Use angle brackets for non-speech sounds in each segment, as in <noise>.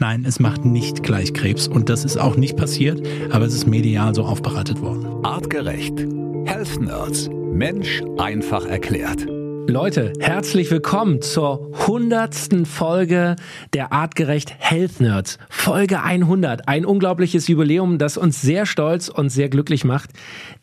Nein, es macht nicht gleich Krebs und das ist auch nicht passiert, aber es ist medial so aufbereitet worden. Artgerecht. Health Nerds. Mensch einfach erklärt. Leute, herzlich willkommen zur hundertsten Folge der Artgerecht Health Nerds. Folge 100. Ein unglaubliches Jubiläum, das uns sehr stolz und sehr glücklich macht.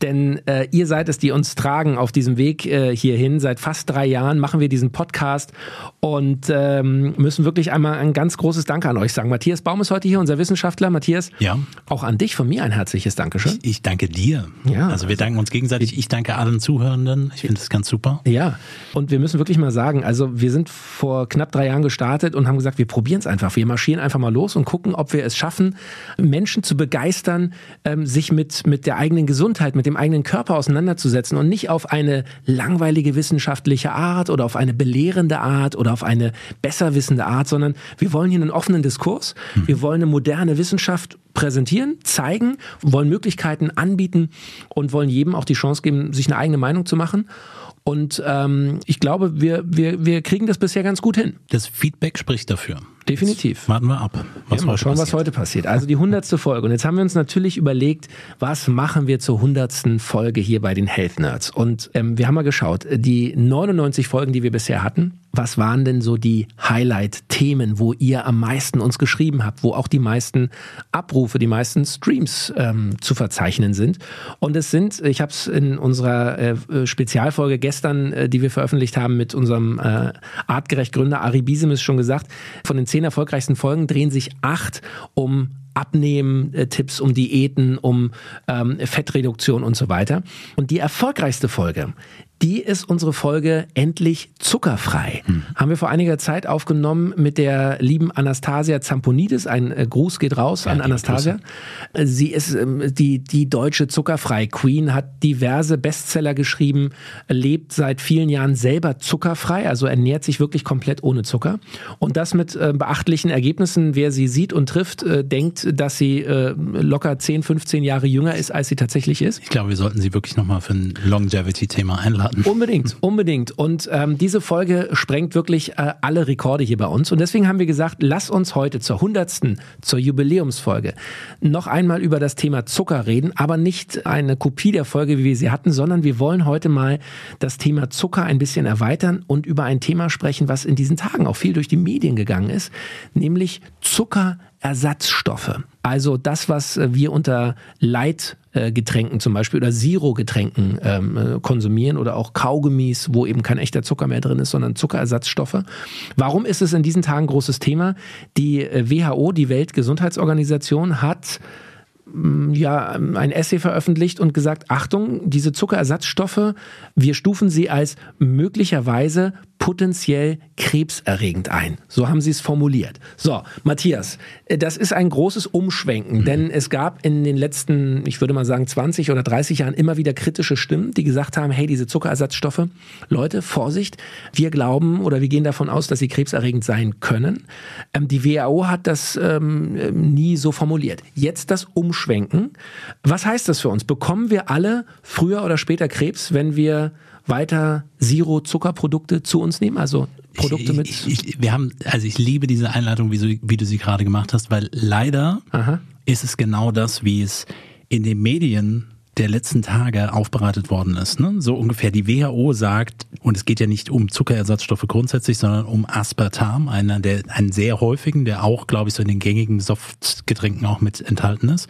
Denn äh, ihr seid es, die uns tragen auf diesem Weg äh, hierhin. Seit fast drei Jahren machen wir diesen Podcast und ähm, müssen wirklich einmal ein ganz großes Danke an euch sagen. Matthias Baum ist heute hier, unser Wissenschaftler. Matthias, Ja. auch an dich von mir ein herzliches Dankeschön. Ich, ich danke dir. Ja. Also wir danken uns gegenseitig. Ich danke allen Zuhörenden. Ich finde das ganz super. Ja, und wir müssen wirklich mal sagen, also wir sind vor knapp drei Jahren gestartet und haben gesagt, wir probieren es einfach. Wir marschieren einfach mal los und gucken, ob wir es schaffen, Menschen zu begeistern, ähm, sich mit, mit der eigenen Gesundheit, mit dem eigenen Körper auseinanderzusetzen und nicht auf eine langweilige wissenschaftliche Art oder auf eine belehrende Art oder auf eine besser wissende Art, sondern wir wollen hier einen offenen Diskurs. Wir wollen eine moderne Wissenschaft präsentieren, zeigen, wollen Möglichkeiten anbieten und wollen jedem auch die Chance geben, sich eine eigene Meinung zu machen. Und ähm, ich glaube, wir, wir, wir kriegen das bisher ganz gut hin. Das Feedback spricht dafür. Definitiv. Warten wir ab, was Ja, mal schauen, was passiert. heute passiert. Also die hundertste Folge. Und jetzt haben wir uns natürlich überlegt, was machen wir zur hundertsten Folge hier bei den Health Nerds? Und ähm, wir haben mal geschaut, die 99 Folgen, die wir bisher hatten, was waren denn so die Highlight-Themen, wo ihr am meisten uns geschrieben habt, wo auch die meisten Abrufe, die meisten Streams ähm, zu verzeichnen sind? Und es sind, ich habe es in unserer äh, Spezialfolge gestern, äh, die wir veröffentlicht haben mit unserem äh, artgerecht Gründer Ari Biesemis schon gesagt, von den zehn erfolgreichsten Folgen drehen sich acht um Abnehmen-Tipps, um Diäten, um ähm, Fettreduktion und so weiter. Und die erfolgreichste Folge, die ist unsere Folge Endlich zuckerfrei. Haben wir vor einiger Zeit aufgenommen mit der lieben Anastasia Zamponidis. Ein äh, Gruß geht raus an liebe Anastasia. Äh, Sie ist ähm, die, die deutsche Zuckerfrei-Queen, hat diverse Bestseller geschrieben, lebt seit vielen Jahren selber zuckerfrei, also ernährt sich wirklich komplett ohne Zucker. Und das mit äh, beachtlichen Ergebnissen. Wer sie sieht und trifft, denkt, dass sie locker 10, 15 Jahre jünger ist, als sie tatsächlich ist. Ich glaube, wir sollten Sie wirklich nochmal für ein Longevity-Thema einladen. Unbedingt, unbedingt. Und ähm, diese Folge sprengt wirklich äh, alle Rekorde hier bei uns. Und deswegen haben wir gesagt, lass uns heute zur hundertsten, zur Jubiläumsfolge noch einmal über das Thema Zucker reden, aber nicht eine Kopie der Folge, wie wir sie hatten, sondern wir wollen heute mal das Thema Zucker ein bisschen erweitern und über ein Thema sprechen, was in diesen Tagen auch viel durch die Medien gegangen ist, nämlich Zuckerersatzstoffe. Also das, was wir unter Leitgetränken zum Beispiel oder Zero-Getränken ähm, äh, konsumieren oder auch Kaugummis, wo eben kein echter Zucker mehr drin ist, sondern Zuckerersatzstoffe. Warum ist es in diesen Tagen großes Thema? Die äh, WHO, die Weltgesundheitsorganisation, hat mm, ja, ein Essay veröffentlicht und gesagt, Achtung, diese Zuckerersatzstoffe, wir stufen sie als möglicherweise potenziell krebserregend ein. So haben sie es formuliert. So, Matthias, äh, das ist ein großes Umschwenken, denn es gab in den letzten, ich würde mal sagen, 20 oder 30 Jahren immer wieder kritische Stimmen, die gesagt haben, hey, diese Zuckerersatzstoffe, Leute, Vorsicht, wir glauben oder wir gehen davon aus, dass sie krebserregend sein können. Ähm, die WHO hat das ähm, nie so formuliert. Jetzt das Umschwenken. Was heißt das für uns? Bekommen wir alle früher oder später Krebs, wenn wir weiter Zero-Zuckerprodukte zu uns nehmen? Also Produkte mit... Ich, ich, wir haben, also ich liebe diese Einleitung, wie, so, wie du sie gerade gemacht hast, weil leider Aha. ist es genau das, wie es in den Medien der letzten Tage aufbereitet worden ist. Ne? So ungefähr die WHO sagt, und es geht ja nicht um Zuckerersatzstoffe grundsätzlich, sondern um Aspartam, einer der, einen sehr häufigen, der auch, glaube ich, so in den gängigen Softgetränken auch mit enthalten ist.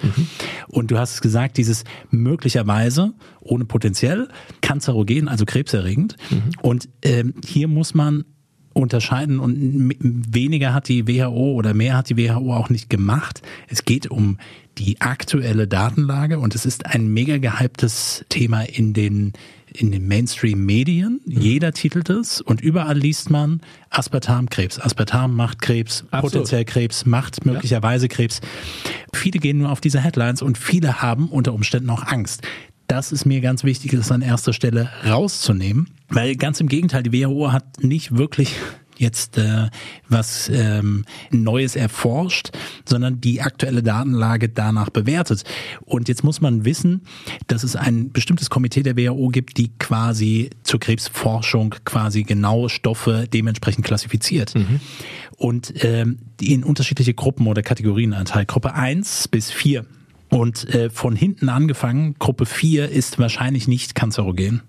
Und du hast es gesagt, dieses möglicherweise ohne potenziell kanzerogen, also krebserregend. Und ähm, hier muss man unterscheiden und weniger hat die WHO oder mehr hat die WHO auch nicht gemacht. Es geht um die aktuelle Datenlage und es ist ein mega gehyptes Thema in den in den Mainstream-Medien. Jeder titelt es und überall liest man Aspartam Krebs. Aspartam macht Krebs, Absolut. potenziell Krebs, macht möglicherweise Krebs. Viele gehen nur auf diese Headlines und viele haben unter Umständen auch Angst. Das ist mir ganz wichtig, das an erster Stelle rauszunehmen, weil ganz im Gegenteil, die WHO hat nicht wirklich jetzt äh, was ähm, Neues erforscht, sondern die aktuelle Datenlage danach bewertet. Und jetzt muss man wissen, dass es ein bestimmtes Komitee der WHO gibt, die quasi zur Krebsforschung quasi genaue Stoffe dementsprechend klassifiziert. Mhm. Und ähm, die in unterschiedliche Gruppen oder Kategorien einteilt. Gruppe 1 bis 4. Und äh, von hinten angefangen, Gruppe 4 ist wahrscheinlich nicht kanzerogen.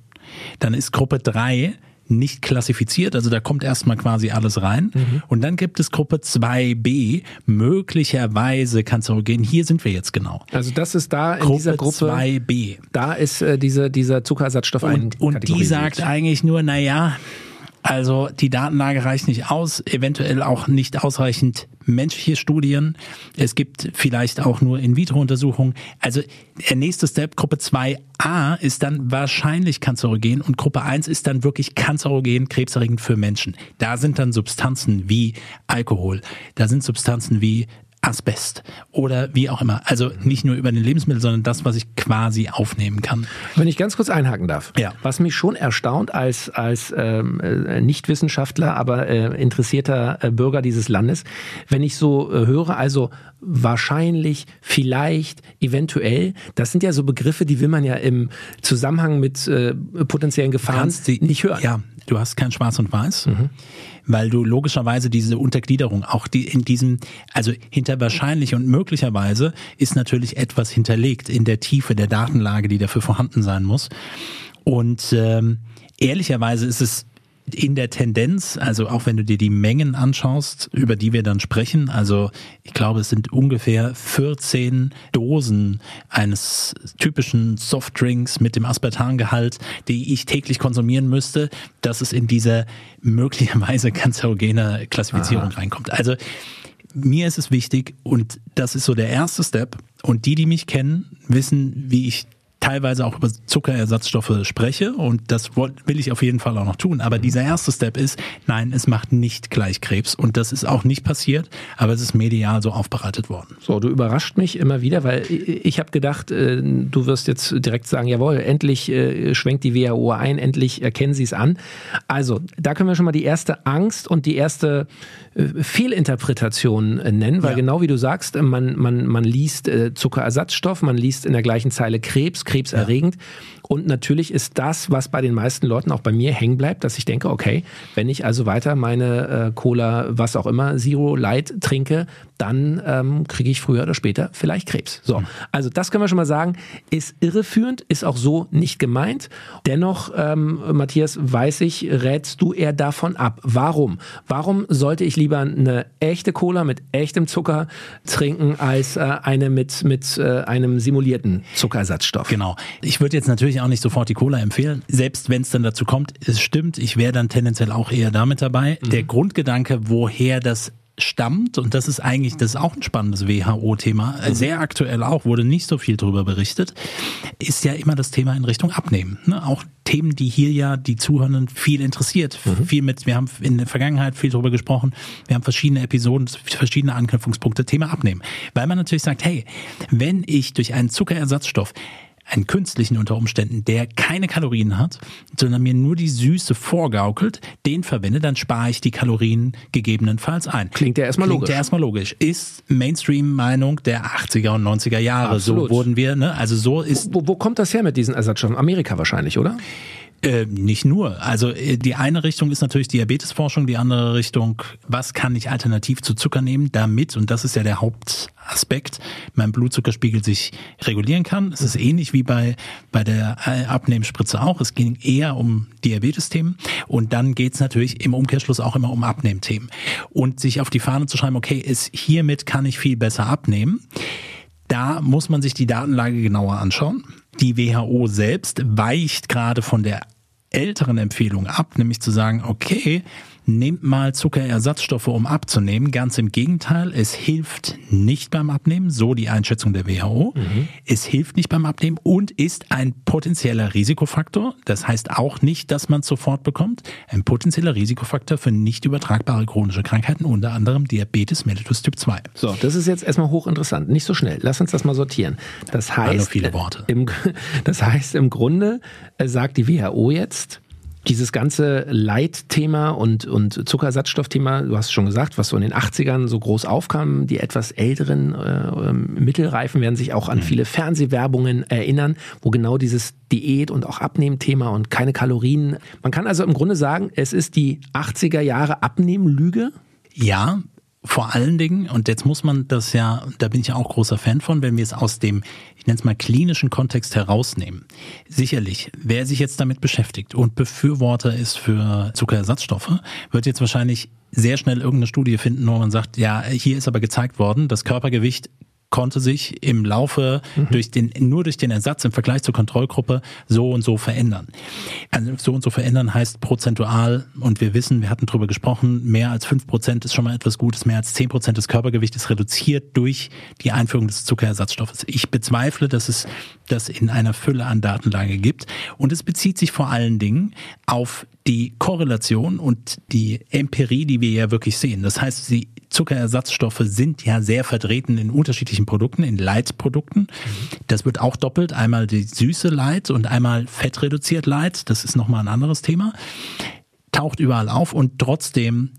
Dann ist Gruppe 3 nicht klassifiziert, also da kommt erstmal quasi alles rein. Mhm. Und dann gibt es Gruppe 2b, möglicherweise kanzerogen. Hier sind wir jetzt genau. Also das ist da in Gruppe dieser Gruppe 2b. Da ist äh, diese, dieser Zuckerersatzstoff und, und die sagt eigentlich nur, naja, also die Datenlage reicht nicht aus, eventuell auch nicht ausreichend menschliche Studien. Es gibt vielleicht auch nur In-vitro-Untersuchungen. Also der nächste Step, Gruppe 2a, ist dann wahrscheinlich kanzerogen und Gruppe 1 ist dann wirklich kanzerogen, krebserregend für Menschen. Da sind dann Substanzen wie Alkohol, da sind Substanzen wie Asbest oder wie auch immer. Also nicht nur über den Lebensmittel, sondern das, was ich quasi aufnehmen kann. Wenn ich ganz kurz einhaken darf. Ja. Was mich schon erstaunt als, als ähm, äh, Nichtwissenschaftler, aber äh, interessierter äh, Bürger dieses Landes, wenn ich so äh, höre, also wahrscheinlich, vielleicht, eventuell, das sind ja so Begriffe, die will man ja im Zusammenhang mit äh, potenziellen Gefahren nicht hören. Ja, du hast kein Schwarz und Weiß. Mhm weil du logischerweise diese Untergliederung auch die in diesem, also hinter wahrscheinlich und möglicherweise ist natürlich etwas hinterlegt in der Tiefe der Datenlage, die dafür vorhanden sein muss. Und ähm, ehrlicherweise ist es in der Tendenz, also auch wenn du dir die Mengen anschaust, über die wir dann sprechen, also ich glaube, es sind ungefähr 14 Dosen eines typischen Softdrinks mit dem Aspartangehalt, die ich täglich konsumieren müsste, dass es in diese möglicherweise kanzerogene Klassifizierung Aha. reinkommt. Also mir ist es wichtig und das ist so der erste Step. Und die, die mich kennen, wissen, wie ich teilweise auch über Zuckerersatzstoffe spreche und das will ich auf jeden Fall auch noch tun. Aber dieser erste Step ist, nein, es macht nicht gleich Krebs und das ist auch nicht passiert, aber es ist medial so aufbereitet worden. So, du überrascht mich immer wieder, weil ich habe gedacht, äh, du wirst jetzt direkt sagen, jawohl, endlich äh, schwenkt die WHO ein, endlich erkennen sie es an. Also, da können wir schon mal die erste Angst und die erste äh, Fehlinterpretation nennen, weil ja. genau wie du sagst, man, man, man liest Zuckerersatzstoff, man liest in der gleichen Zeile Krebs, krebserregend. Ja. Und natürlich ist das, was bei den meisten Leuten auch bei mir hängen bleibt, dass ich denke, okay, wenn ich also weiter meine äh, Cola, was auch immer, Zero Light trinke, dann ähm, kriege ich früher oder später vielleicht Krebs. So, mhm. also das können wir schon mal sagen, ist irreführend, ist auch so nicht gemeint. Dennoch, ähm, Matthias, weiß ich, rätst du eher davon ab. Warum? Warum sollte ich lieber eine echte Cola mit echtem Zucker trinken als äh, eine mit mit äh, einem simulierten Zuckerersatzstoff? Genau. Ich würde jetzt natürlich auch nicht sofort die Cola empfehlen, selbst wenn es dann dazu kommt. Es stimmt, ich wäre dann tendenziell auch eher damit dabei. Mhm. Der Grundgedanke, woher das stammt, und das ist eigentlich, das ist auch ein spannendes WHO-Thema, mhm. sehr aktuell auch, wurde nicht so viel darüber berichtet, ist ja immer das Thema in Richtung Abnehmen. Ne? Auch Themen, die hier ja die Zuhörenden viel interessiert. Mhm. Viel mit, wir haben in der Vergangenheit viel darüber gesprochen, wir haben verschiedene Episoden, verschiedene Anknüpfungspunkte, Thema Abnehmen. Weil man natürlich sagt, hey, wenn ich durch einen Zuckerersatzstoff einen künstlichen unter Umständen, der keine Kalorien hat, sondern mir nur die Süße vorgaukelt, den verwende, dann spare ich die Kalorien gegebenenfalls ein. Klingt ja erstmal Klingt logisch. Klingt ja erstmal logisch. Ist Mainstream-Meinung der 80er und 90er Jahre. Absolut. So wurden wir, ne? Also so ist. Wo, wo kommt das her mit diesen Ersatzstoffen? Amerika wahrscheinlich, oder? Äh, nicht nur. Also äh, die eine Richtung ist natürlich Diabetesforschung, die andere Richtung, was kann ich alternativ zu Zucker nehmen, damit, und das ist ja der Hauptaspekt, mein Blutzuckerspiegel sich regulieren kann. Es ist ähnlich wie bei, bei der äh, Abnehmspritze auch. Es ging eher um Diabetesthemen und dann geht's natürlich im Umkehrschluss auch immer um Abnehmthemen. Und sich auf die Fahne zu schreiben, okay, ist hiermit kann ich viel besser abnehmen. Da muss man sich die Datenlage genauer anschauen. Die WHO selbst weicht gerade von der älteren Empfehlung ab, nämlich zu sagen, okay, nehmt mal Zuckerersatzstoffe, um abzunehmen. Ganz im Gegenteil, es hilft nicht beim Abnehmen, so die Einschätzung der WHO. Mhm. Es hilft nicht beim Abnehmen und ist ein potenzieller Risikofaktor. Das heißt auch nicht, dass man es sofort bekommt. Ein potenzieller Risikofaktor für nicht übertragbare chronische Krankheiten, unter anderem Diabetes mellitus Typ 2. So, das ist jetzt erstmal hochinteressant. Nicht so schnell. Lass uns das mal sortieren. Das heißt, viele Worte. Im, <laughs> das heißt, im Grunde äh, sagt die WHO jetzt, Dieses ganze Leitthema und, und Zuckersatzstoffthema, du hast schon gesagt, was so in den 80ern so groß aufkam, die etwas älteren äh, Mittelreifen werden sich auch an mhm. viele Fernsehwerbungen erinnern, wo genau dieses Diät und auch Abnehmthema und keine Kalorien. Man kann also im Grunde sagen, es ist die 80er Jahre Abnehmlüge. Ja, vor allen Dingen, und jetzt muss man das ja, da bin ich ja auch großer Fan von, wenn wir es aus dem, ich nenne es mal klinischen Kontext herausnehmen. Sicherlich, wer sich jetzt damit beschäftigt und Befürworter ist für Zuckerersatzstoffe, wird jetzt wahrscheinlich sehr schnell irgendeine Studie finden, wo man sagt, ja, hier ist aber gezeigt worden, das Körpergewicht konnte sich im Laufe mhm. durch den, nur durch den Ersatz im Vergleich zur Kontrollgruppe so und so verändern. Also so und so verändern heißt prozentual und wir wissen, wir hatten drüber gesprochen, mehr als fünf Prozent ist schon mal etwas Gutes, mehr als zehn Prozent des Körpergewichtes reduziert durch die Einführung des Zuckerersatzstoffes. Ich bezweifle, dass es das in einer Fülle an Datenlage gibt und es bezieht sich vor allen Dingen auf die Korrelation und die Empirie, die wir ja wirklich sehen. Das heißt, die Zuckerersatzstoffe sind ja sehr vertreten in unterschiedlichen Produkten, in Leitprodukten. Das wird auch doppelt. Einmal die süße Light und einmal fettreduziert Light. Das ist nochmal ein anderes Thema. Taucht überall auf und trotzdem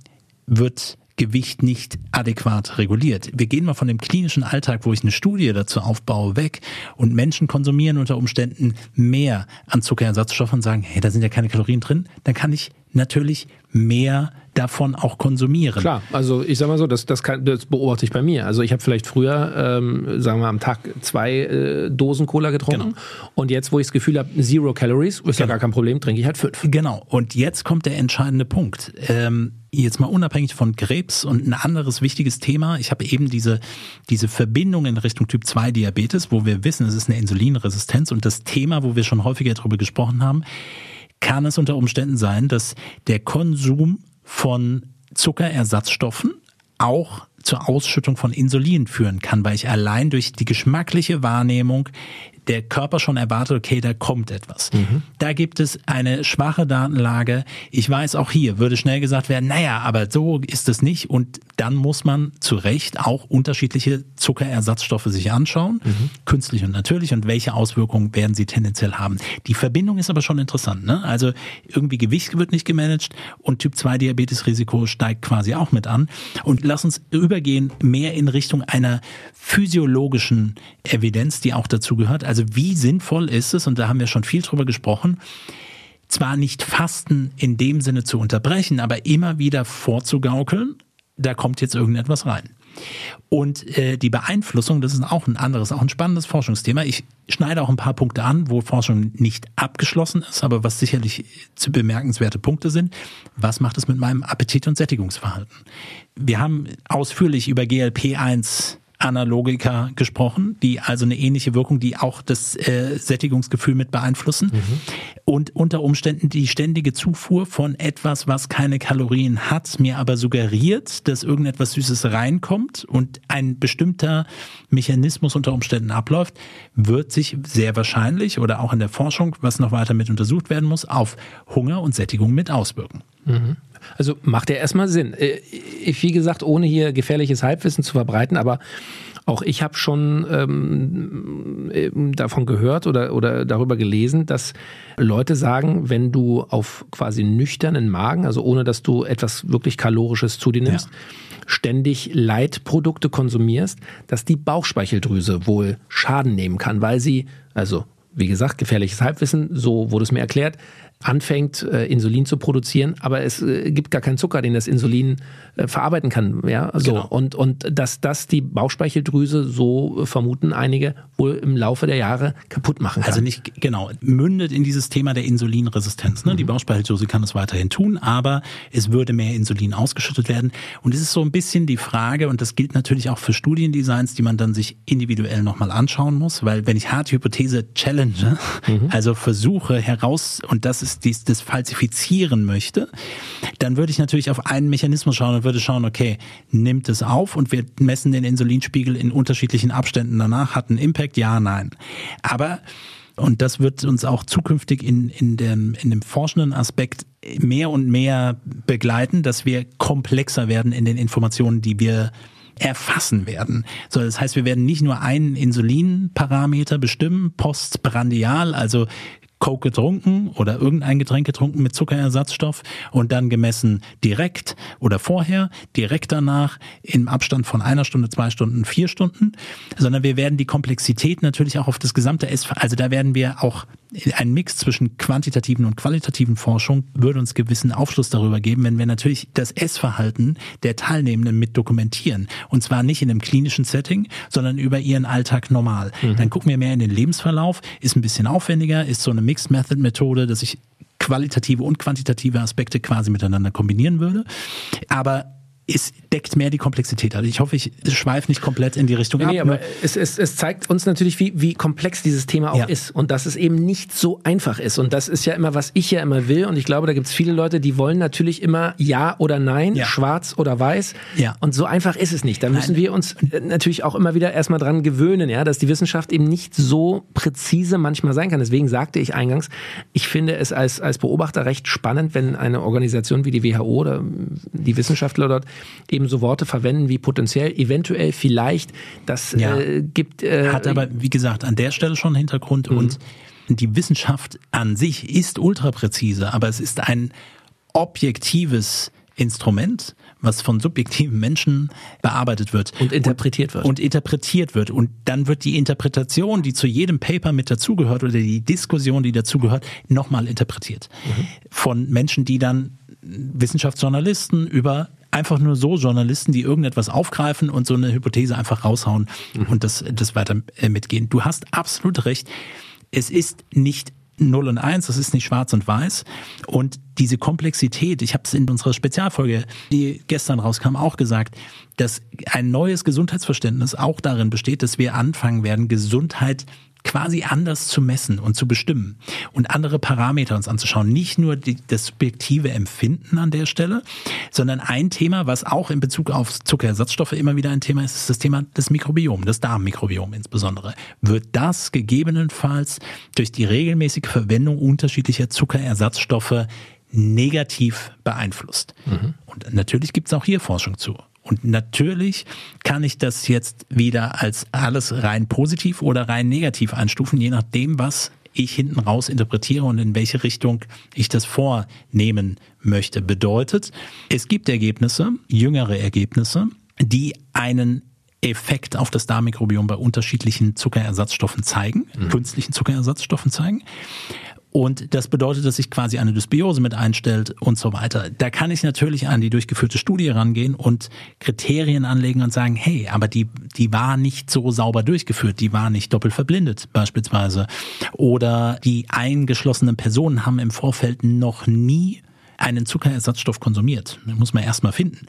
wird Gewicht nicht adäquat reguliert. Wir gehen mal von dem klinischen Alltag, wo ich eine Studie dazu aufbaue, weg und Menschen konsumieren unter Umständen mehr an Zuckerersatzstoffen und sagen, hey, da sind ja keine Kalorien drin, dann kann ich natürlich mehr davon auch konsumieren. Klar, also ich sag mal so, das, das, kann, das beobachte ich bei mir. Also ich habe vielleicht früher, ähm, sagen wir am Tag zwei äh, Dosen Cola getrunken genau. und jetzt, wo ich das Gefühl habe, Zero Calories, ist genau. ja gar kein Problem, trinke ich halt fünf. Genau, und jetzt kommt der entscheidende Punkt. Ähm, jetzt mal unabhängig von Krebs und ein anderes wichtiges Thema. Ich habe eben diese, diese Verbindung in Richtung Typ 2 Diabetes, wo wir wissen, es ist eine Insulinresistenz und das Thema, wo wir schon häufiger darüber gesprochen haben, kann es unter Umständen sein, dass der Konsum von Zuckerersatzstoffen auch zur Ausschüttung von Insulin führen kann, weil ich allein durch die geschmackliche Wahrnehmung der Körper schon erwartet, okay, da kommt etwas. Mhm. Da gibt es eine schwache Datenlage. Ich weiß, auch hier würde schnell gesagt werden, naja, aber so ist es nicht. Und dann muss man zu Recht auch unterschiedliche Zuckerersatzstoffe sich anschauen, mhm. künstlich und natürlich, und welche Auswirkungen werden sie tendenziell haben. Die Verbindung ist aber schon interessant. Ne? Also irgendwie Gewicht wird nicht gemanagt und Typ 2 Diabetesrisiko steigt quasi auch mit an. Und lass uns übergehen mehr in Richtung einer physiologischen Evidenz, die auch dazu gehört. Also wie sinnvoll ist es, und da haben wir schon viel drüber gesprochen, zwar nicht Fasten in dem Sinne zu unterbrechen, aber immer wieder vorzugaukeln, da kommt jetzt irgendetwas rein. Und äh, die Beeinflussung, das ist auch ein anderes, auch ein spannendes Forschungsthema. Ich schneide auch ein paar Punkte an, wo Forschung nicht abgeschlossen ist, aber was sicherlich zu bemerkenswerte Punkte sind. Was macht es mit meinem Appetit- und Sättigungsverhalten? Wir haben ausführlich über GLP-1 Analogika gesprochen, die also eine ähnliche Wirkung, die auch das äh, Sättigungsgefühl mit beeinflussen. Mhm. Und unter Umständen die ständige Zufuhr von etwas, was keine Kalorien hat, mir aber suggeriert, dass irgendetwas Süßes reinkommt und ein bestimmter Mechanismus unter Umständen abläuft, wird sich sehr wahrscheinlich oder auch in der Forschung, was noch weiter mit untersucht werden muss, auf Hunger und Sättigung mit auswirken. Mhm. Also macht ja erstmal Sinn. Äh, wie gesagt, ohne hier gefährliches Halbwissen zu verbreiten, aber auch ich habe schon ähm, davon gehört oder, oder darüber gelesen, dass Leute sagen, wenn du auf quasi nüchternen Magen, also ohne dass du etwas wirklich Kalorisches zu dir nimmst, ja. ständig Leitprodukte konsumierst, dass die Bauchspeicheldrüse wohl Schaden nehmen kann, weil sie, also wie gesagt, gefährliches Halbwissen, so wurde es mir erklärt, anfängt, äh, Insulin zu produzieren, aber es äh, gibt gar keinen Zucker, den das Insulin äh, verarbeiten kann. Ja, so. Genau. Und, und dass das die Bauchspeicheldrüse, so vermuten einige, wohl im Laufe der Jahre kaputt machen kann. Also nicht, genau, mündet in dieses Thema der Insulinresistenz. Ne? Mhm. Die Bauchspeicheldrüse kann es weiterhin tun, aber es würde mehr Insulin ausgeschüttet werden. Und es ist so ein bisschen die Frage, und das gilt natürlich auch für Studiendesigns, die man dann sich individuell nochmal anschauen muss, weil wenn ich harte Hypothese challenge, mhm. also versuche heraus, und das ist dies, das falsifizieren möchte, dann würde ich natürlich auf einen Mechanismus schauen und würde schauen, okay, nimmt es auf und wir messen den Insulinspiegel in unterschiedlichen Abständen danach, hat einen Impact, ja, nein. Aber und das wird uns auch zukünftig in, in, dem, in dem forschenden Aspekt mehr und mehr begleiten, dass wir komplexer werden in den Informationen, die wir erfassen werden. So, das heißt, wir werden nicht nur einen Insulinparameter bestimmen, postprandial, also Coke getrunken oder irgendein Getränk getrunken mit Zuckerersatzstoff und dann gemessen direkt oder vorher, direkt danach, im Abstand von einer Stunde, zwei Stunden, vier Stunden, sondern wir werden die Komplexität natürlich auch auf das gesamte S, also da werden wir auch ein Mix zwischen quantitativen und qualitativen Forschung würde uns gewissen Aufschluss darüber geben, wenn wir natürlich das Essverhalten der Teilnehmenden mit dokumentieren. Und zwar nicht in einem klinischen Setting, sondern über ihren Alltag normal. Mhm. Dann gucken wir mehr in den Lebensverlauf, ist ein bisschen aufwendiger, ist so eine Mixed Method Methode, dass ich qualitative und quantitative Aspekte quasi miteinander kombinieren würde. Aber es deckt mehr die Komplexität. Also ich hoffe, ich schweife nicht komplett in die Richtung nee, ab. aber es, es, es zeigt uns natürlich, wie, wie komplex dieses Thema auch ja. ist und dass es eben nicht so einfach ist. Und das ist ja immer, was ich ja immer will. Und ich glaube, da gibt es viele Leute, die wollen natürlich immer Ja oder Nein, ja. schwarz oder weiß. Ja. Und so einfach ist es nicht. Da müssen Nein. wir uns äh, natürlich auch immer wieder erstmal dran gewöhnen, ja, dass die Wissenschaft eben nicht so präzise manchmal sein kann. Deswegen sagte ich eingangs, ich finde es als, als Beobachter recht spannend, wenn eine Organisation wie die WHO oder die Wissenschaftler dort eben so Worte verwenden wie potenziell, eventuell, vielleicht. Das ja. äh, gibt. Äh, Hat aber, wie gesagt, an der Stelle schon Hintergrund mhm. und die Wissenschaft an sich ist ultrapräzise, aber es ist ein objektives Instrument, was von subjektiven Menschen bearbeitet wird. Und interpretiert wird. Und interpretiert wird. Und dann wird die Interpretation, die zu jedem Paper mit dazugehört oder die Diskussion, die dazugehört, nochmal interpretiert. Mhm. Von Menschen, die dann Wissenschaftsjournalisten über einfach nur so Journalisten, die irgendetwas aufgreifen und so eine Hypothese einfach raushauen mhm. und das, das weiter äh, mitgehen. Du hast absolut recht. Es ist nicht 0 und 1, das ist nicht schwarz und weiß. Und diese Komplexität, ich habe es in unserer Spezialfolge, die gestern rauskam, auch gesagt, dass ein neues Gesundheitsverständnis auch darin besteht, dass wir anfangen werden, Gesundheit quasi anders zu messen und zu bestimmen und andere Parameter uns anzuschauen. Nicht nur die, das subjektive Empfinden an der Stelle, sondern ein Thema, was auch in Bezug auf Zuckerersatzstoffe immer wieder ein Thema ist, ist das Thema des Mikrobiom, das Darmmikrobiom insbesondere. Wird das gegebenenfalls durch die regelmäßige Verwendung unterschiedlicher Zuckerersatzstoffe negativ beeinflusst? Mhm. Und natürlich gibt es auch hier Forschung zu. Und natürlich kann ich das jetzt wieder als alles rein positiv oder rein negativ einstufen, je nachdem, was ich hinten raus interpretiere und in welche Richtung ich das vornehmen möchte. Bedeutet, es gibt Ergebnisse, jüngere Ergebnisse, die einen Effekt auf das Darmmikrobiom bei unterschiedlichen Zuckerersatzstoffen zeigen, mhm. künstlichen Zuckerersatzstoffen zeigen. Und das bedeutet, dass sich quasi eine Dysbiose mit einstellt und so weiter. Da kann ich natürlich an die durchgeführte Studie rangehen und Kriterien anlegen und sagen, hey, aber die, die war nicht so sauber durchgeführt, die war nicht doppelt verblindet beispielsweise. Oder die eingeschlossenen Personen haben im Vorfeld noch nie einen Zuckerersatzstoff konsumiert. Das muss man erstmal finden.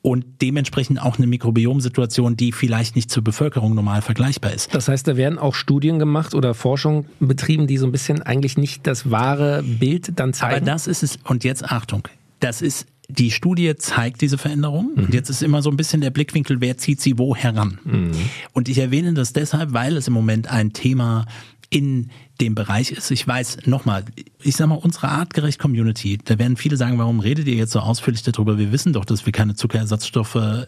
Und dementsprechend auch eine Mikrobiomsituation, die vielleicht nicht zur Bevölkerung normal vergleichbar ist. Das heißt, da werden auch Studien gemacht oder Forschung betrieben, die so ein bisschen eigentlich nicht das wahre Bild dann zeigen. Aber das ist es. Und jetzt Achtung. Das ist die Studie zeigt diese Veränderung. Mhm. Und jetzt ist immer so ein bisschen der Blickwinkel, wer zieht sie wo heran. Mhm. Und ich erwähne das deshalb, weil es im Moment ein Thema in dem Bereich ist. Ich weiß, nochmal, ich sag mal, unsere artgerecht Community, da werden viele sagen, warum redet ihr jetzt so ausführlich darüber? Wir wissen doch, dass wir keine Zuckerersatzstoffe äh,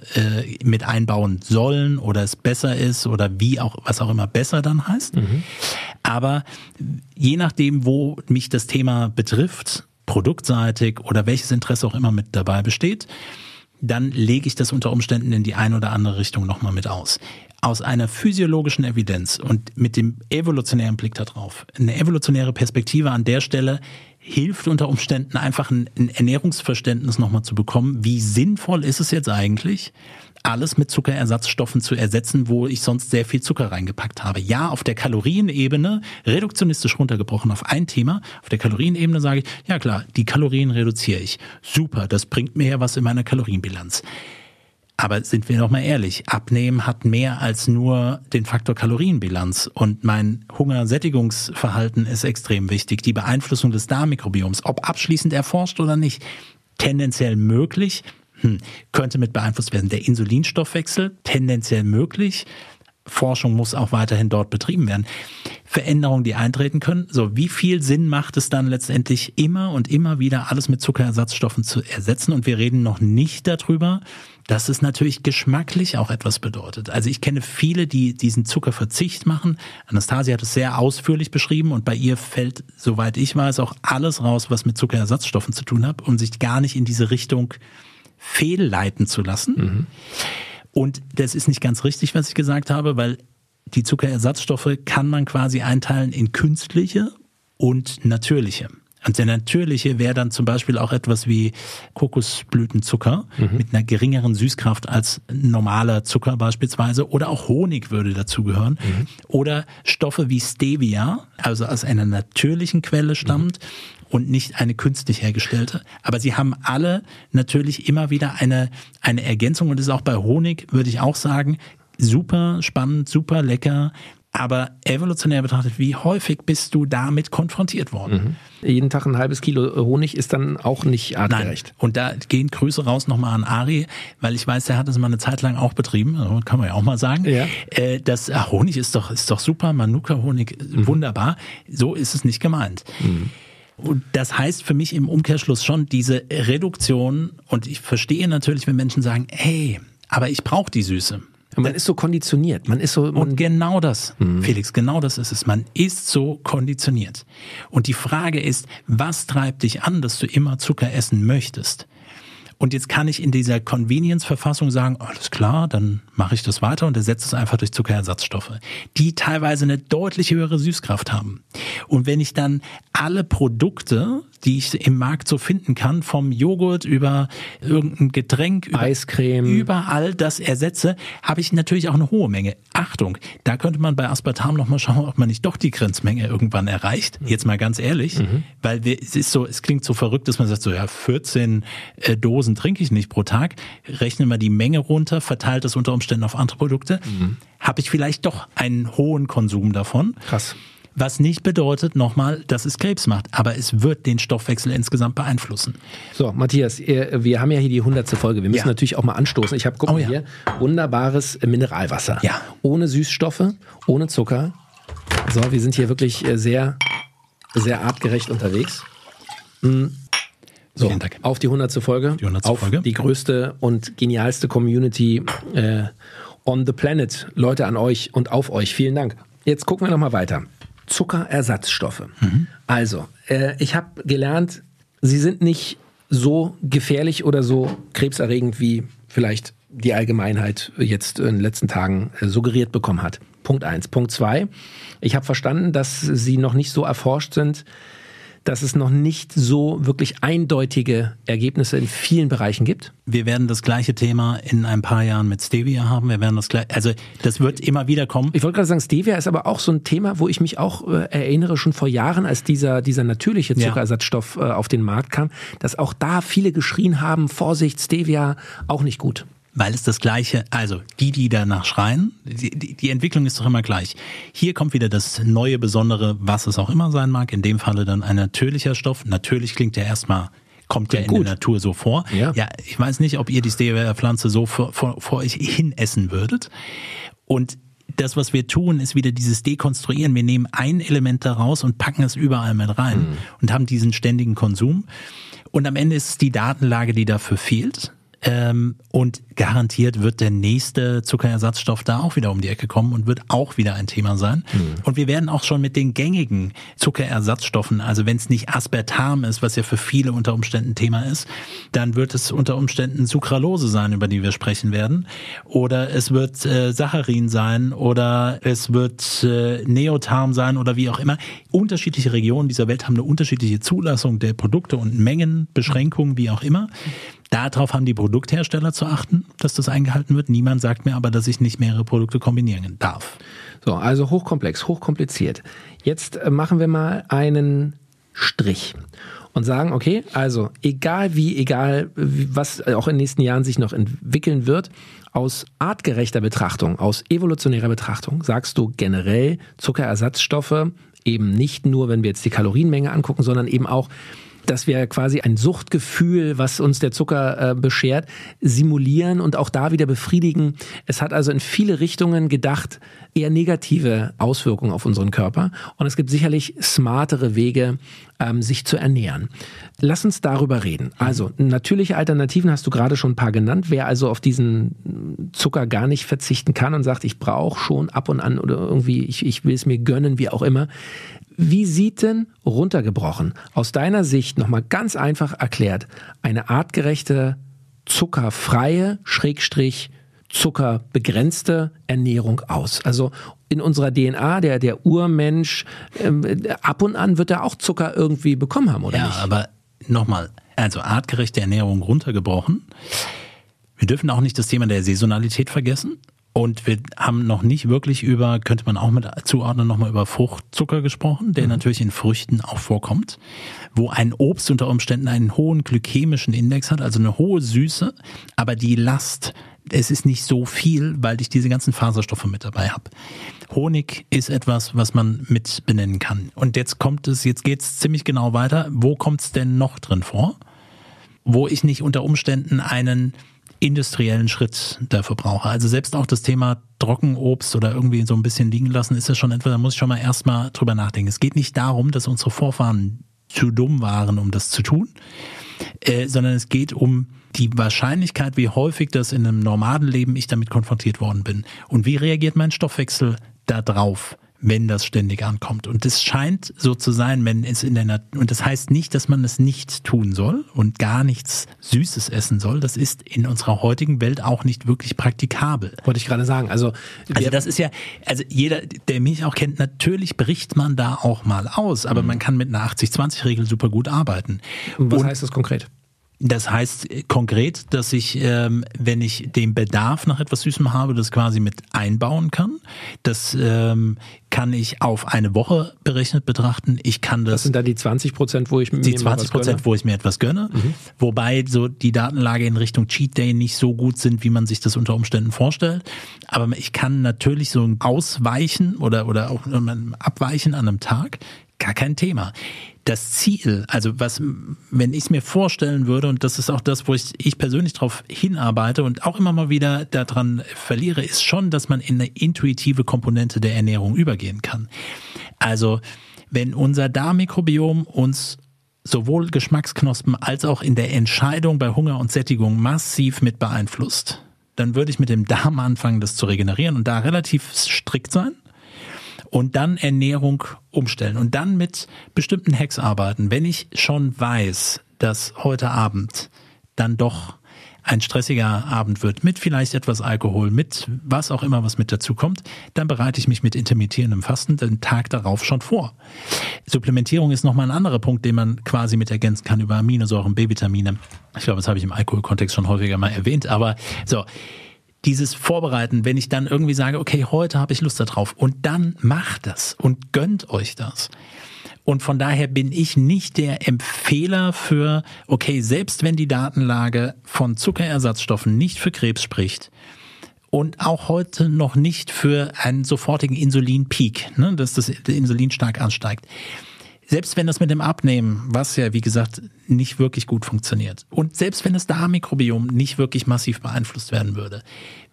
mit einbauen sollen oder es besser ist oder wie auch, was auch immer besser dann heißt. Mhm. Aber je nachdem, wo mich das Thema betrifft, produktseitig oder welches Interesse auch immer mit dabei besteht, dann lege ich das unter Umständen in die eine oder andere Richtung nochmal mit aus aus einer physiologischen Evidenz und mit dem evolutionären Blick darauf, eine evolutionäre Perspektive an der Stelle hilft unter Umständen einfach ein, ein Ernährungsverständnis nochmal zu bekommen. Wie sinnvoll ist es jetzt eigentlich, alles mit Zuckerersatzstoffen zu ersetzen, wo ich sonst sehr viel Zucker reingepackt habe? Ja, auf der Kalorienebene, reduktionistisch runtergebrochen auf ein Thema, auf der Kalorienebene sage ich, ja klar, die Kalorien reduziere ich. Super, das bringt mir ja was in meiner Kalorienbilanz. Aber sind wir noch mal ehrlich, Abnehmen hat mehr als nur den Faktor Kalorienbilanz und mein Hungersättigungsverhalten ist extrem wichtig. Die Beeinflussung des Darmmikrobioms, ob abschließend erforscht oder nicht, tendenziell möglich, hm, könnte mit beeinflusst werden. Der Insulinstoffwechsel, tendenziell möglich. Forschung muss auch weiterhin dort betrieben werden. Veränderungen, die eintreten können. So, wie viel Sinn macht es dann letztendlich immer und immer wieder alles mit Zuckerersatzstoffen zu ersetzen? Und wir reden noch nicht darüber, dass es natürlich geschmacklich auch etwas bedeutet. Also ich kenne viele, die diesen Zuckerverzicht machen. Anastasia hat es sehr ausführlich beschrieben und bei ihr fällt, soweit ich weiß, auch alles raus, was mit Zuckerersatzstoffen zu tun hat, um sich gar nicht in diese Richtung fehlleiten zu lassen. Mhm. Und das ist nicht ganz richtig, was ich gesagt habe, weil die Zuckerersatzstoffe kann man quasi einteilen in künstliche und natürliche. Und der natürliche wäre dann zum Beispiel auch etwas wie Kokosblütenzucker mhm. mit einer geringeren Süßkraft als normaler Zucker beispielsweise. Oder auch Honig würde dazugehören. Mhm. Oder Stoffe wie Stevia, also aus einer natürlichen Quelle stammt. Mhm und nicht eine künstlich hergestellte. Aber sie haben alle natürlich immer wieder eine, eine Ergänzung und das ist auch bei Honig, würde ich auch sagen, super spannend, super lecker. Aber evolutionär betrachtet, wie häufig bist du damit konfrontiert worden? Mhm. Jeden Tag ein halbes Kilo Honig ist dann auch nicht artgerecht. Nein. Und da gehen Grüße raus nochmal an Ari, weil ich weiß, der hat es mal eine Zeit lang auch betrieben, also kann man ja auch mal sagen. Ja. Äh, das ach, Honig ist doch, ist doch super, Manuka-Honig, mhm. wunderbar. So ist es nicht gemeint. Mhm. Und das heißt für mich im Umkehrschluss schon diese Reduktion. Und ich verstehe natürlich, wenn Menschen sagen, hey, aber ich brauche die Süße. Man ist so konditioniert. Man ist so. Man und genau das, mhm. Felix, genau das ist es. Man ist so konditioniert. Und die Frage ist, was treibt dich an, dass du immer Zucker essen möchtest? Und jetzt kann ich in dieser Convenience-Verfassung sagen, alles klar, dann mache ich das weiter und ersetze es einfach durch Zuckerersatzstoffe, die teilweise eine deutlich höhere Süßkraft haben. Und wenn ich dann alle Produkte, die ich im Markt so finden kann, vom Joghurt über irgendein Getränk, über Eiscreme, überall das ersetze, habe ich natürlich auch eine hohe Menge. Achtung, da könnte man bei Aspartam nochmal schauen, ob man nicht doch die Grenzmenge irgendwann erreicht. Jetzt mal ganz ehrlich, mhm. weil wir, es ist so, es klingt so verrückt, dass man sagt so, ja, 14 äh, Dosen trinke ich nicht pro Tag. Rechnen wir die Menge runter, verteilt das unter Umständen auf andere Produkte, mhm. habe ich vielleicht doch einen hohen Konsum davon. Krass. Was nicht bedeutet, nochmal, dass es Krebs macht, aber es wird den Stoffwechsel insgesamt beeinflussen. So, Matthias, wir haben ja hier die hundertste Folge. Wir müssen ja. natürlich auch mal anstoßen. Ich habe, guck oh, mal ja. hier, wunderbares Mineralwasser. Ja. Ohne Süßstoffe, ohne Zucker. So, wir sind hier wirklich äh, sehr, sehr artgerecht unterwegs. Mhm. So, auf die hundertste Folge. Die hundertste auf Folge. Die größte und genialste Community äh, on the planet. Leute an euch und auf euch. Vielen Dank. Jetzt gucken wir nochmal weiter. Zuckerersatzstoffe. Mhm. Also, äh, ich habe gelernt, sie sind nicht so gefährlich oder so krebserregend, wie vielleicht die Allgemeinheit jetzt in den letzten Tagen äh, suggeriert bekommen hat. Punkt eins. Punkt zwei. Ich habe verstanden, dass sie noch nicht so erforscht sind, dass es noch nicht so wirklich eindeutige Ergebnisse in vielen Bereichen gibt? Wir werden das gleiche Thema in ein paar Jahren mit Stevia haben. Wir werden das gleich, also das wird immer wieder kommen. Ich wollte gerade sagen, Stevia ist aber auch so ein Thema, wo ich mich auch äh, erinnere, schon vor Jahren, als dieser, dieser natürliche Zuckerersatzstoff äh, auf den Markt kam, dass auch da viele geschrien haben, Vorsicht, Stevia, auch nicht gut weil es das gleiche, also die, die danach schreien, die, die, die, Entwicklung ist doch immer gleich. Hier kommt wieder das neue Besondere, was es auch immer sein mag, in dem Falle dann ein natürlicher Stoff. Natürlich klingt der erstmal kommt ja in gut. der Natur so vor. Ja. ja, ich weiß nicht, ob ihr die Stevia-Pflanze so vor, vor, vor euch hin essen würdet. Und das, was wir tun, ist wieder dieses Dekonstruieren. Wir nehmen ein Element daraus und packen es überall mit rein mhm. und haben diesen ständigen Konsum. Und am Ende ist es die Datenlage, die dafür fehlt. Ähm, und garantiert wird der nächste Zuckerersatzstoff da auch wieder um die Ecke kommen und wird auch wieder ein Thema sein. Mhm. Und wir werden auch schon mit den gängigen Zuckerersatzstoffen, also wenn es nicht Aspartam ist, was ja für viele unter Umständen Thema ist, dann wird es unter Umständen Sucralose sein, über die wir sprechen werden. Oder es wird äh, Saccharin sein oder es wird äh, Neotarm sein oder wie auch immer. Unterschiedliche Regionen dieser Welt haben eine unterschiedliche Zulassung der Produkte und Mengenbeschränkungen, wie auch immer. Darauf haben die Produkthersteller zu achten, dass das eingehalten wird. Niemand sagt mir aber, dass ich nicht mehrere Produkte kombinieren darf. So, also hochkomplex, hochkompliziert. Jetzt äh, machen wir mal einen Strich und sagen, okay, also egal wie, egal was auch in den nächsten Jahren sich noch entwickeln wird, aus artgerechter Betrachtung, aus evolutionärer Betrachtung, sagst du generell Zuckerersatzstoffe eben nicht nur, wenn wir jetzt die Kalorienmenge angucken, sondern eben auch dass wir quasi ein Suchtgefühl, was uns der Zucker äh, beschert, simulieren und auch da wieder befriedigen. Es hat also in viele Richtungen gedacht, eher negative Auswirkungen auf unseren Körper. Und es gibt sicherlich smartere Wege, ähm, sich zu ernähren. Lass uns darüber reden. Also, natürliche Alternativen hast du gerade schon ein paar genannt. Wer also auf diesen Zucker gar nicht verzichten kann und sagt, ich brauche schon ab und an oder irgendwie, ich, ich will es mir gönnen, wie auch immer. Wie sieht denn runtergebrochen aus deiner Sicht nochmal ganz einfach erklärt eine artgerechte, zuckerfreie, Schrägstrich, zuckerbegrenzte Ernährung aus? Also in unserer DNA, der, der Urmensch, ähm, ab und an wird er auch Zucker irgendwie bekommen haben, oder ja, nicht? Ja, aber nochmal, also artgerechte Ernährung runtergebrochen. Wir dürfen auch nicht das Thema der Saisonalität vergessen. Und wir haben noch nicht wirklich über, könnte man auch mit zuordnen, nochmal über Fruchtzucker gesprochen, der mhm. natürlich in Früchten auch vorkommt, wo ein Obst unter Umständen einen hohen glykämischen Index hat, also eine hohe Süße, aber die Last, es ist nicht so viel, weil ich diese ganzen Faserstoffe mit dabei habe. Honig ist etwas, was man mit benennen kann. Und jetzt kommt es, jetzt geht's ziemlich genau weiter. Wo kommt es denn noch drin vor? Wo ich nicht unter Umständen einen industriellen Schritt dafür brauche. Also selbst auch das Thema Trockenobst oder irgendwie so ein bisschen liegen lassen, ist ja schon etwas, da muss ich schon mal erstmal drüber nachdenken. Es geht nicht darum, dass unsere Vorfahren zu dumm waren, um das zu tun, äh, sondern es geht um die Wahrscheinlichkeit, wie häufig das in einem Nomadenleben ich damit konfrontiert worden bin. Und wie reagiert mein Stoffwechsel da drauf? Wenn das ständig ankommt. Und es scheint so zu sein, wenn es in der Natur, und das heißt nicht, dass man es nicht tun soll und gar nichts Süßes essen soll. Das ist in unserer heutigen Welt auch nicht wirklich praktikabel. Wollte ich gerade sagen. Also, also das ist ja, also jeder, der mich auch kennt, natürlich bricht man da auch mal aus, aber mhm. man kann mit einer 80-20-Regel super gut arbeiten. Was und heißt das konkret? Das heißt konkret, dass ich, ähm, wenn ich den Bedarf nach etwas Süßem habe, das quasi mit einbauen kann. Das ähm, kann ich auf eine Woche berechnet betrachten. Ich kann das. Das sind dann die 20 Prozent, wo ich mir die 20 Prozent, wo ich mir etwas gönne. Mhm. Wobei so die Datenlage in Richtung Cheat Day nicht so gut sind, wie man sich das unter Umständen vorstellt. Aber ich kann natürlich so ein Ausweichen oder oder auch abweichen an einem Tag. Gar kein Thema das Ziel, also was, wenn ich es mir vorstellen würde, und das ist auch das, wo ich, ich persönlich darauf hinarbeite und auch immer mal wieder daran verliere, ist schon, dass man in eine intuitive Komponente der Ernährung übergehen kann. Also, wenn unser Darmmikrobiom uns sowohl Geschmacksknospen als auch in der Entscheidung bei Hunger und Sättigung massiv mit beeinflusst, dann würde ich mit dem Darm anfangen, das zu regenerieren und da relativ strikt sein und dann Ernährung umstellen und dann mit bestimmten Hacks arbeiten. Wenn ich schon weiß, dass heute Abend dann doch ein stressiger Abend wird, mit vielleicht etwas Alkohol, mit was auch immer, was mit dazu kommt, dann bereite ich mich mit intermittierendem Fasten den Tag darauf schon vor. Supplementierung ist nochmal ein anderer Punkt, den man quasi mit ergänzen kann über Aminosäuren, B-Vitamine. Ich glaube, das habe ich im Alkoholkontext schon häufiger mal erwähnt, aber so dieses Vorbereiten, wenn ich dann irgendwie sage, okay, heute habe ich Lust darauf und dann macht das und gönnt euch das. Und von daher bin ich nicht der Empfehler für, okay, selbst wenn die Datenlage von Zuckerersatzstoffen nicht für Krebs spricht, und auch heute noch nicht für einen sofortigen Insulinpeak, ne, dass das Insulin stark ansteigt selbst wenn das mit dem Abnehmen, was ja wie gesagt nicht wirklich gut funktioniert, und selbst wenn das Darmmikrobiom nicht wirklich massiv beeinflusst werden würde,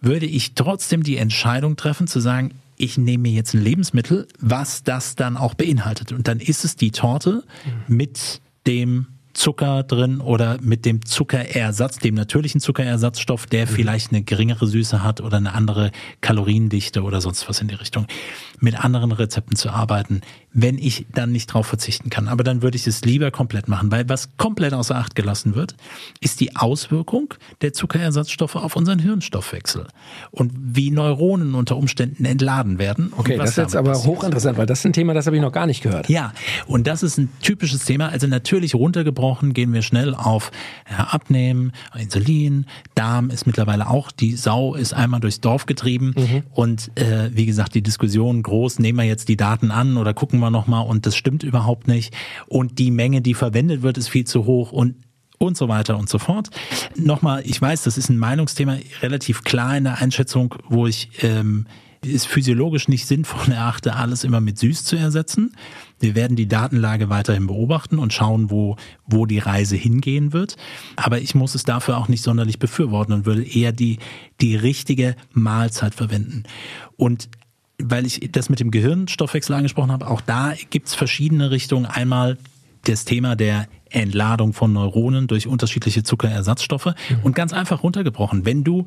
würde ich trotzdem die Entscheidung treffen zu sagen, ich nehme mir jetzt ein Lebensmittel, was das dann auch beinhaltet. Und dann ist es die Torte mit dem Zucker drin oder mit dem Zuckerersatz, dem natürlichen Zuckerersatzstoff, der mhm. vielleicht eine geringere Süße hat oder eine andere Kaloriendichte oder sonst was in die Richtung, mit anderen Rezepten zu arbeiten, wenn ich dann nicht drauf verzichten kann. Aber dann würde ich es lieber komplett machen, weil was komplett außer Acht gelassen wird, ist die Auswirkung der Zuckerersatzstoffe auf unseren Hirnstoffwechsel und wie Neuronen unter Umständen entladen werden. Okay, das ist jetzt aber passiert. hochinteressant, weil das ist ein Thema, das habe ich noch gar nicht gehört. Ja, und das ist ein typisches Thema. Also natürlich runtergebrochen gehen wir schnell auf ja, Abnehmen, Insulin, Darm ist mittlerweile auch, die Sau ist einmal durchs Dorf getrieben mhm. und äh, wie gesagt, die Diskussion groß, nehmen wir jetzt die Daten an oder gucken wir nochmal und das stimmt überhaupt nicht. Und die Menge, die verwendet wird, ist viel zu hoch und und so weiter und so fort. Nochmal, ich weiß, das ist ein Meinungsthema, relativ klar in der Einschätzung, wo ich ähm, ist physiologisch nicht sinnvoll erachte, alles immer mit süß zu ersetzen. Wir werden die Datenlage weiterhin beobachten und schauen, wo, wo die Reise hingehen wird. Aber ich muss es dafür auch nicht sonderlich befürworten und würde eher die, die richtige Mahlzeit verwenden. Und weil ich das mit dem Gehirnstoffwechsel angesprochen habe, auch da gibt's verschiedene Richtungen. Einmal das Thema der Entladung von Neuronen durch unterschiedliche Zuckerersatzstoffe. Mhm. Und ganz einfach runtergebrochen, wenn du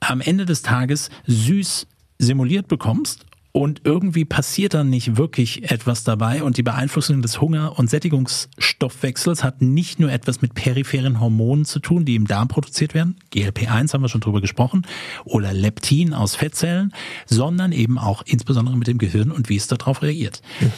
am Ende des Tages süß simuliert bekommst und irgendwie passiert dann nicht wirklich etwas dabei und die Beeinflussung des Hunger- und Sättigungsstoffwechsels hat nicht nur etwas mit peripheren Hormonen zu tun, die im Darm produziert werden, GLP1 haben wir schon drüber gesprochen, oder Leptin aus Fettzellen, sondern eben auch insbesondere mit dem Gehirn und wie es darauf reagiert. Mhm.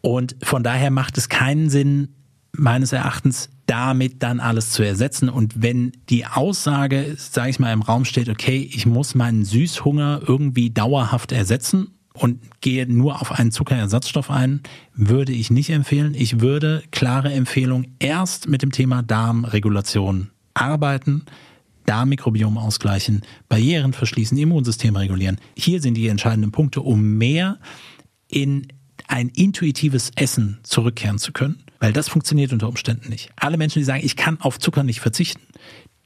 Und von daher macht es keinen Sinn, meines Erachtens damit dann alles zu ersetzen. Und wenn die Aussage, sage ich mal, im Raum steht, okay, ich muss meinen Süßhunger irgendwie dauerhaft ersetzen und gehe nur auf einen Zuckerersatzstoff ein, würde ich nicht empfehlen. Ich würde klare Empfehlung erst mit dem Thema Darmregulation arbeiten. Darmmikrobiom ausgleichen, Barrieren verschließen, Immunsystem regulieren. Hier sind die entscheidenden Punkte, um mehr in ein intuitives Essen zurückkehren zu können, weil das funktioniert unter Umständen nicht. Alle Menschen, die sagen, ich kann auf Zucker nicht verzichten,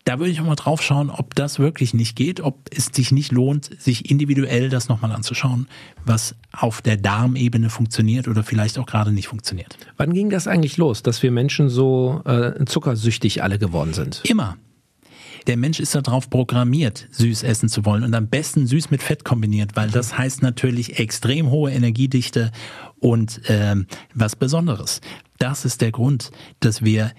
da würde ich auch mal drauf schauen, ob das wirklich nicht geht, ob es sich nicht lohnt, sich individuell das nochmal anzuschauen, was auf der Darmebene funktioniert oder vielleicht auch gerade nicht funktioniert. Wann ging das eigentlich los, dass wir Menschen so äh, zuckersüchtig alle geworden sind? Immer. Der Mensch ist darauf programmiert, süß essen zu wollen und am besten süß mit Fett kombiniert, weil das heißt natürlich extrem hohe Energiedichte und ähm, was Besonderes. Das ist der Grund, dass wir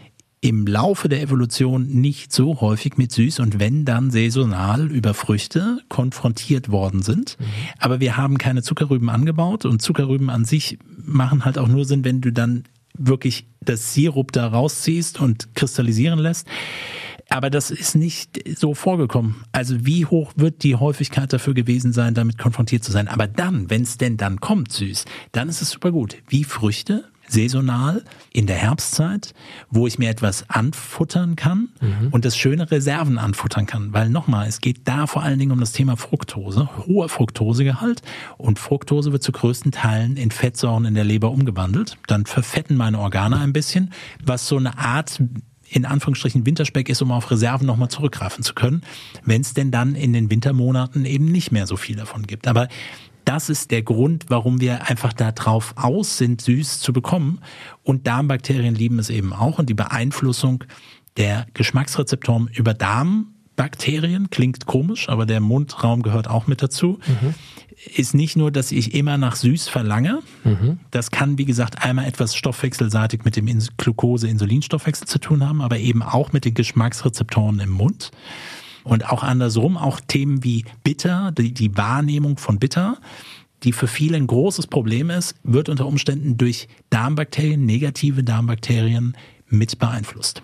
im Laufe der Evolution nicht so häufig mit süß und wenn dann saisonal über Früchte konfrontiert worden sind. Mhm. Aber wir haben keine Zuckerrüben angebaut und Zuckerrüben an sich machen halt auch nur Sinn, wenn du dann wirklich das Sirup da rausziehst und kristallisieren lässt. Aber das ist nicht so vorgekommen. Also wie hoch wird die Häufigkeit dafür gewesen sein, damit konfrontiert zu sein? Aber dann, wenn es denn dann kommt, süß, dann ist es super gut. Wie Früchte, saisonal in der Herbstzeit, wo ich mir etwas anfuttern kann mhm. und das schöne Reserven anfuttern kann. Weil nochmal, es geht da vor allen Dingen um das Thema Fructose, hoher Fructosegehalt und Fructose wird zu größten Teilen in Fettsäuren in der Leber umgewandelt. Dann verfetten meine Organe ein bisschen, was so eine Art in Anführungsstrichen Winterspeck ist, um auf Reserven nochmal zurückgreifen zu können, wenn es denn dann in den Wintermonaten eben nicht mehr so viel davon gibt. Aber das ist der Grund, warum wir einfach da drauf aus sind, süß zu bekommen. Und Darmbakterien lieben es eben auch. Und die Beeinflussung der Geschmacksrezeptoren über Darmbakterien klingt komisch, aber der Mundraum gehört auch mit dazu. Mhm ist nicht nur, dass ich immer nach süß verlange. Mhm. Das kann, wie gesagt, einmal etwas stoffwechselseitig mit dem Glucose-Insulinstoffwechsel zu tun haben, aber eben auch mit den Geschmacksrezeptoren im Mund. Und auch andersrum, auch Themen wie bitter, die, die Wahrnehmung von bitter, die für viele ein großes Problem ist, wird unter Umständen durch Darmbakterien, negative Darmbakterien mit beeinflusst.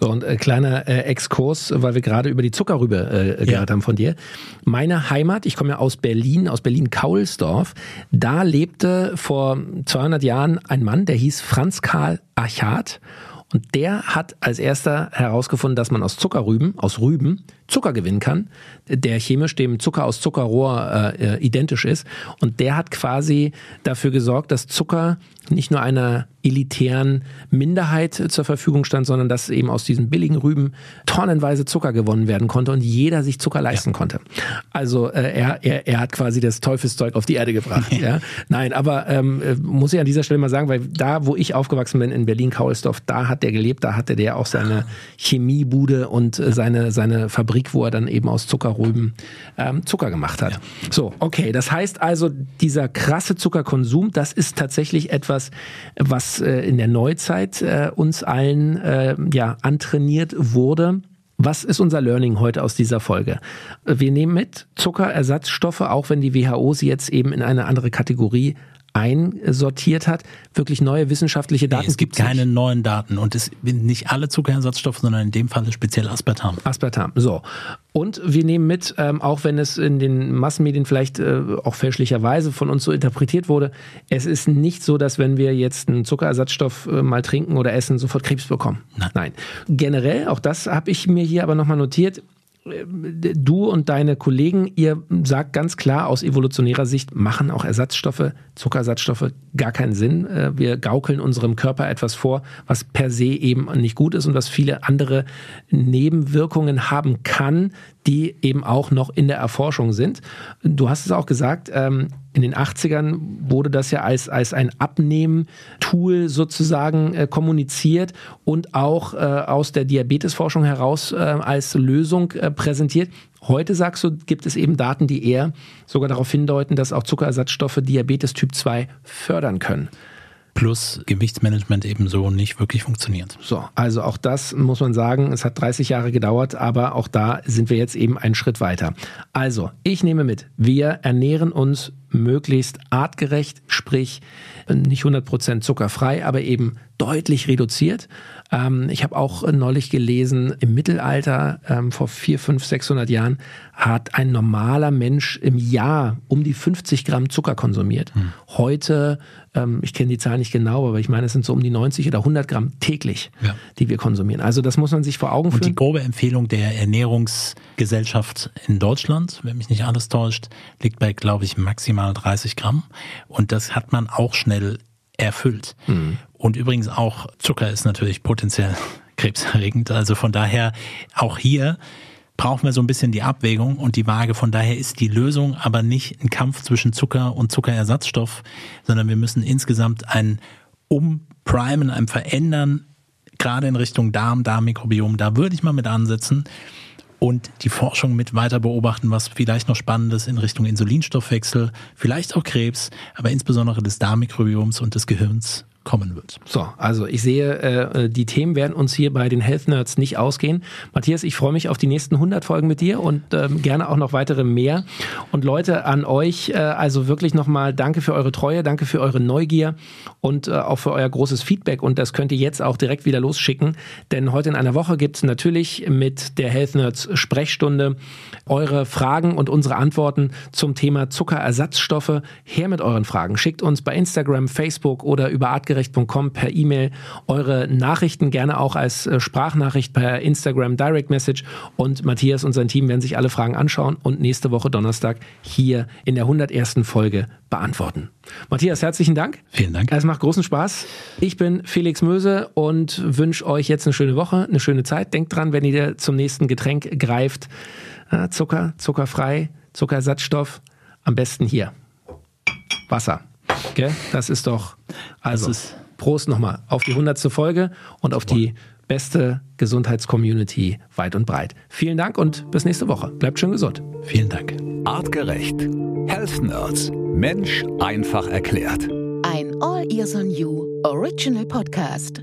So, und äh, kleiner äh, Exkurs, weil wir gerade über die Zuckerrübe äh, gehört ja. haben von dir. Meine Heimat, ich komme ja aus Berlin, aus Berlin-Kaulsdorf, da lebte vor 200 Jahren ein Mann, der hieß Franz Karl Achat und der hat als erster herausgefunden, dass man aus Zuckerrüben, aus Rüben, Zucker gewinnen kann, der chemisch dem Zucker aus Zuckerrohr äh, identisch ist. Und der hat quasi dafür gesorgt, dass Zucker nicht nur einer elitären Minderheit zur Verfügung stand, sondern dass eben aus diesen billigen Rüben tonnenweise Zucker gewonnen werden konnte und jeder sich Zucker leisten ja. konnte. Also äh, er, er, er hat quasi das Teufelszeug auf die Erde gebracht. ja. Nein, aber ähm, äh, muss ich an dieser Stelle mal sagen, weil da, wo ich aufgewachsen bin, in Berlin-Kaulsdorf, da hat der gelebt, da hatte der auch seine Chemiebude und äh, seine, seine Fabrik, wo er dann eben aus Zuckerrüben ähm, Zucker gemacht hat. Ja. So, okay, das heißt also, dieser krasse Zuckerkonsum, das ist tatsächlich etwas, was äh, in der Neuzeit äh, uns allen äh, ja antrainiert wurde. Was ist unser Learning heute aus dieser Folge? Wir nehmen mit Zuckerersatzstoffe, auch wenn die WHO sie jetzt eben in eine andere Kategorie einsortiert hat, wirklich neue wissenschaftliche Daten. Nee, es gibt keine nicht. neuen Daten und es sind nicht alle Zuckerersatzstoffe, sondern in dem Fall speziell Aspartam. Aspartam, so. Und wir nehmen mit, ähm, auch wenn es in den Massenmedien vielleicht äh, auch fälschlicherweise von uns so interpretiert wurde, es ist nicht so, dass wenn wir jetzt einen Zuckerersatzstoff äh, mal trinken oder essen, sofort Krebs bekommen. Nein. Nein. Generell, auch das habe ich mir hier aber nochmal notiert, du und deine Kollegen, ihr sagt ganz klar aus evolutionärer Sicht, machen auch Ersatzstoffe, Zuckerersatzstoffe gar keinen Sinn. Äh, wir gaukeln unserem Körper etwas vor, was per se eben nicht gut ist und was viele andere Nebenwirkungen haben kann, die eben auch noch in der Erforschung sind. Du hast es auch gesagt, ähm, in den 80ern wurde das ja als, als ein Abnehmen-Tool sozusagen äh, kommuniziert und auch äh, aus der Diabetesforschung heraus äh, als Lösung äh, präsentiert. Heute sagst du, gibt es eben Daten, die eher sogar darauf hindeuten, dass auch Zuckerersatzstoffe Diabetes Typ 2 fördern können plus Gewichtsmanagement eben so nicht wirklich funktioniert. So, also auch das muss man sagen, es hat 30 Jahre gedauert, aber auch da sind wir jetzt eben einen Schritt weiter. Also, ich nehme mit, wir ernähren uns möglichst artgerecht, sprich nicht 100% zuckerfrei, aber eben deutlich reduziert. Ähm, ich habe auch neulich gelesen, im Mittelalter, ähm, vor 4, 5, 600 Jahren, hat ein normaler Mensch im Jahr um die 50 Gramm Zucker konsumiert. Hm. Heute, ähm, ich kenne die Zahl nicht genau, aber ich meine, es sind so um die 90 oder 100 Gramm täglich, ja. die wir konsumieren. Also das muss man sich vor Augen führen. Und die grobe Empfehlung der Ernährungsgesellschaft in Deutschland, wenn mich nicht alles täuscht, liegt bei, glaube ich, maximal 30 Gramm. Und das hat man auch schnell erfüllt. Mhm. Und übrigens auch Zucker ist natürlich potenziell <laughs> krebserregend. Also von daher auch hier brauchen wir so ein bisschen die Abwägung und die Waage. Von daher ist die Lösung aber nicht ein Kampf zwischen Zucker und Zuckerersatzstoff, sondern wir müssen insgesamt ein Umprimen, ein Verändern, gerade in Richtung Darm, Darmmikrobiom. Da würde ich mal mit ansetzen und die Forschung mit weiter beobachten, was vielleicht noch Spannendes in Richtung Insulinstoffwechsel, vielleicht auch Krebs, aber insbesondere des Darmmikrobioms und des Gehirns kommen wird. So, also ich sehe, äh, die Themen werden uns hier bei den Health Nerds nicht ausgehen. Matthias, ich freue mich auf die nächsten 100 Folgen mit dir und ähm, gerne auch noch weitere mehr. Und Leute, an euch, äh, also wirklich nochmal danke für eure Treue, danke für eure Neugier und äh, auch für euer großes Feedback. Und das könnt ihr jetzt auch direkt wieder losschicken, denn heute in einer Woche gibt es natürlich mit der Health Nerds Sprechstunde eure Fragen und unsere Antworten zum Thema Zuckerersatzstoffe. Her mit euren Fragen. Schickt uns bei Instagram, Facebook oder über Artgerecht artgerecht.com per E-Mail eure Nachrichten gerne auch als äh, Sprachnachricht per Instagram Direct Message und Matthias und sein Team werden sich alle Fragen anschauen und nächste Woche Donnerstag hier in der 101. Folge beantworten. Matthias, herzlichen Dank. Vielen Dank. Es macht großen Spaß. Ich bin Felix Möse und wünsche euch jetzt eine schöne Woche, eine schöne Zeit. Denkt dran, wenn ihr zum nächsten Getränk greift, Zucker, zuckerfrei, Zuckerersatzstoff, am besten hier. Wasser. Gell? Das ist doch. Also, ist Prost nochmal auf die 100. Folge und auf die beste Gesundheitscommunity weit und breit. Vielen Dank und bis nächste Woche. Bleibt schön gesund. Vielen Dank. Artgerecht. Health Nerds. Mensch einfach erklärt. Ein All Ears on You Original Podcast.